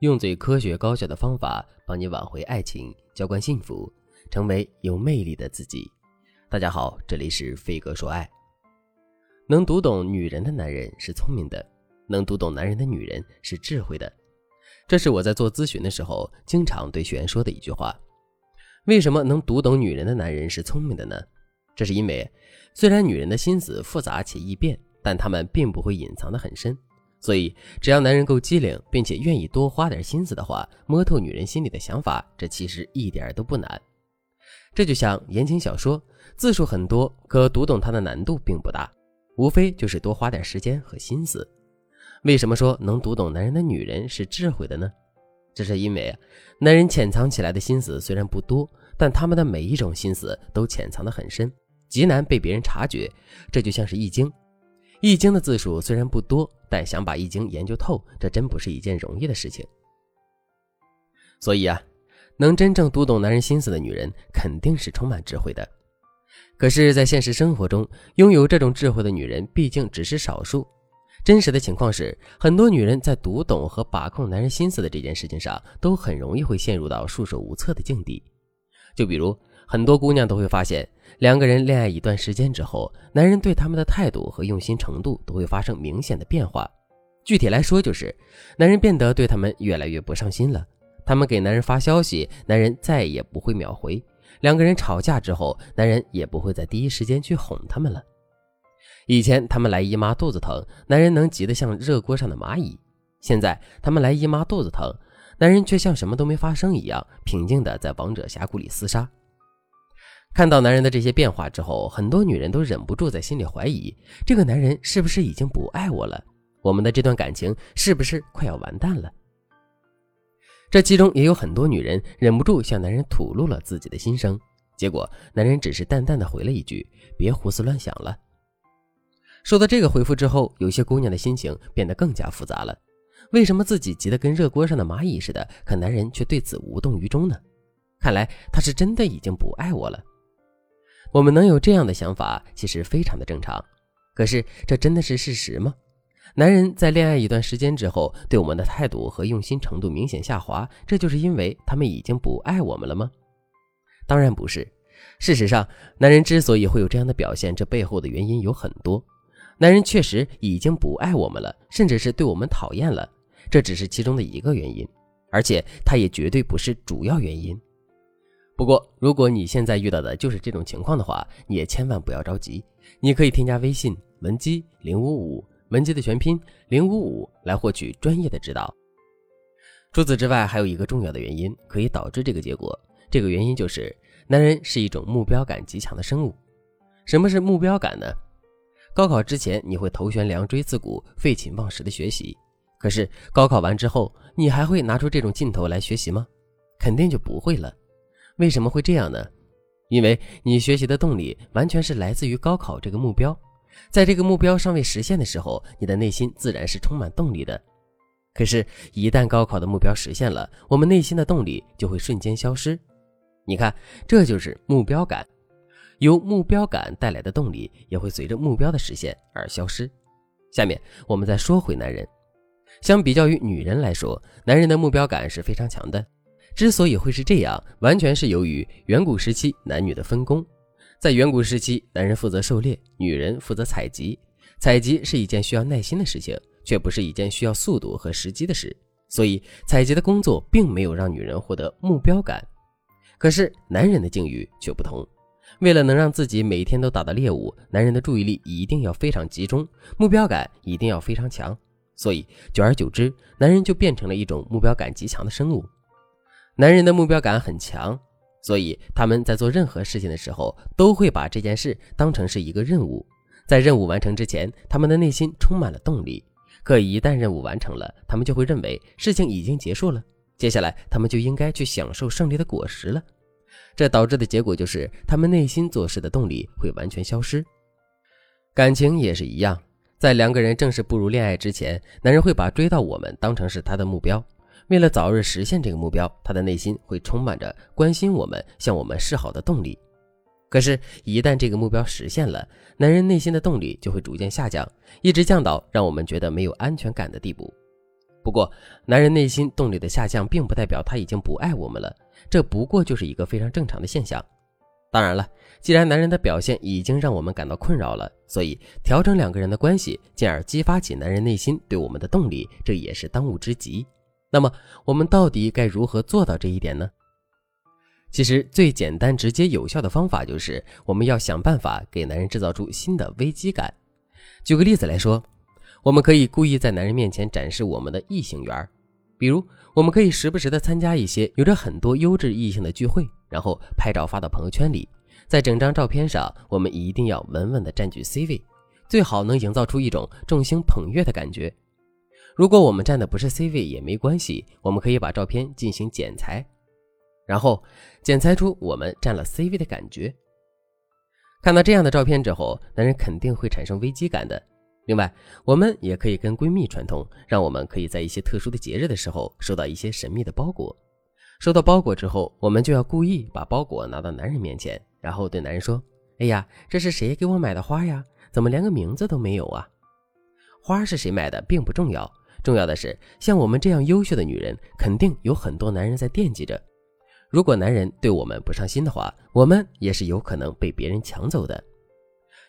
用最科学高效的方法帮你挽回爱情，浇灌幸福，成为有魅力的自己。大家好，这里是飞哥说爱。能读懂女人的男人是聪明的，能读懂男人的女人是智慧的。这是我在做咨询的时候经常对学员说的一句话。为什么能读懂女人的男人是聪明的呢？这是因为，虽然女人的心思复杂且易变，但她们并不会隐藏得很深。所以，只要男人够机灵，并且愿意多花点心思的话，摸透女人心里的想法，这其实一点都不难。这就像言情小说，字数很多，可读懂它的难度并不大，无非就是多花点时间和心思。为什么说能读懂男人的女人是智慧的呢？这是因为，男人潜藏起来的心思虽然不多，但他们的每一种心思都潜藏得很深，极难被别人察觉。这就像是《易经》。易经的字数虽然不多，但想把易经研究透，这真不是一件容易的事情。所以啊，能真正读懂男人心思的女人，肯定是充满智慧的。可是，在现实生活中，拥有这种智慧的女人毕竟只是少数。真实的情况是，很多女人在读懂和把控男人心思的这件事情上，都很容易会陷入到束手无策的境地。就比如，很多姑娘都会发现。两个人恋爱一段时间之后，男人对他们的态度和用心程度都会发生明显的变化。具体来说，就是男人变得对他们越来越不上心了。他们给男人发消息，男人再也不会秒回。两个人吵架之后，男人也不会在第一时间去哄他们了。以前他们来姨妈肚子疼，男人能急得像热锅上的蚂蚁；现在他们来姨妈肚子疼，男人却像什么都没发生一样，平静地在王者峡谷里厮杀。看到男人的这些变化之后，很多女人都忍不住在心里怀疑：这个男人是不是已经不爱我了？我们的这段感情是不是快要完蛋了？这其中也有很多女人忍不住向男人吐露了自己的心声，结果男人只是淡淡的回了一句：“别胡思乱想了。”收到这个回复之后，有些姑娘的心情变得更加复杂了。为什么自己急得跟热锅上的蚂蚁似的，可男人却对此无动于衷呢？看来他是真的已经不爱我了。我们能有这样的想法，其实非常的正常。可是，这真的是事实吗？男人在恋爱一段时间之后，对我们的态度和用心程度明显下滑，这就是因为他们已经不爱我们了吗？当然不是。事实上，男人之所以会有这样的表现，这背后的原因有很多。男人确实已经不爱我们了，甚至是对我们讨厌了，这只是其中的一个原因，而且他也绝对不是主要原因。不过，如果你现在遇到的就是这种情况的话，你也千万不要着急。你可以添加微信文姬零五五，文姬的全拼零五五，来获取专业的指导。除此之外，还有一个重要的原因可以导致这个结果，这个原因就是男人是一种目标感极强的生物。什么是目标感呢？高考之前你会头悬梁锥刺股、废寝忘食的学习，可是高考完之后，你还会拿出这种劲头来学习吗？肯定就不会了。为什么会这样呢？因为你学习的动力完全是来自于高考这个目标，在这个目标尚未实现的时候，你的内心自然是充满动力的。可是，一旦高考的目标实现了，我们内心的动力就会瞬间消失。你看，这就是目标感，由目标感带来的动力也会随着目标的实现而消失。下面我们再说回男人，相比较于女人来说，男人的目标感是非常强的。之所以会是这样，完全是由于远古时期男女的分工。在远古时期，男人负责狩猎，女人负责采集。采集是一件需要耐心的事情，却不是一件需要速度和时机的事。所以，采集的工作并没有让女人获得目标感。可是，男人的境遇却不同。为了能让自己每天都打到猎物，男人的注意力一定要非常集中，目标感一定要非常强。所以，久而久之，男人就变成了一种目标感极强的生物。男人的目标感很强，所以他们在做任何事情的时候，都会把这件事当成是一个任务。在任务完成之前，他们的内心充满了动力。可一旦任务完成了，他们就会认为事情已经结束了，接下来他们就应该去享受胜利的果实了。这导致的结果就是，他们内心做事的动力会完全消失。感情也是一样，在两个人正式步入恋爱之前，男人会把追到我们当成是他的目标。为了早日实现这个目标，他的内心会充满着关心我们、向我们示好的动力。可是，一旦这个目标实现了，男人内心的动力就会逐渐下降，一直降到让我们觉得没有安全感的地步。不过，男人内心动力的下降，并不代表他已经不爱我们了，这不过就是一个非常正常的现象。当然了，既然男人的表现已经让我们感到困扰了，所以调整两个人的关系，进而激发起男人内心对我们的动力，这也是当务之急。那么，我们到底该如何做到这一点呢？其实最简单、直接、有效的方法就是，我们要想办法给男人制造出新的危机感。举个例子来说，我们可以故意在男人面前展示我们的异性缘，比如，我们可以时不时的参加一些有着很多优质异性的聚会，然后拍照发到朋友圈里。在整张照片上，我们一定要稳稳的占据 C 位，最好能营造出一种众星捧月的感觉。如果我们占的不是 C 位也没关系，我们可以把照片进行剪裁。然后剪裁出我们占了 C 位的感觉。看到这样的照片之后，男人肯定会产生危机感的。另外，我们也可以跟闺蜜串通，让我们可以在一些特殊的节日的时候收到一些神秘的包裹。收到包裹之后，我们就要故意把包裹拿到男人面前，然后对男人说：“哎呀，这是谁给我买的花呀？怎么连个名字都没有啊？”花是谁买的并不重要，重要的是像我们这样优秀的女人，肯定有很多男人在惦记着。如果男人对我们不上心的话，我们也是有可能被别人抢走的。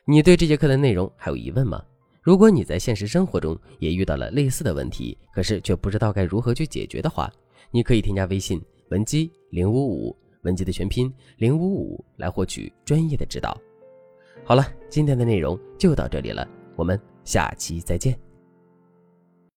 你对这节课的内容还有疑问吗？如果你在现实生活中也遇到了类似的问题，可是却不知道该如何去解决的话，你可以添加微信文姬零五五，文姬的全拼零五五，来获取专业的指导。好了，今天的内容就到这里了，我们下期再见。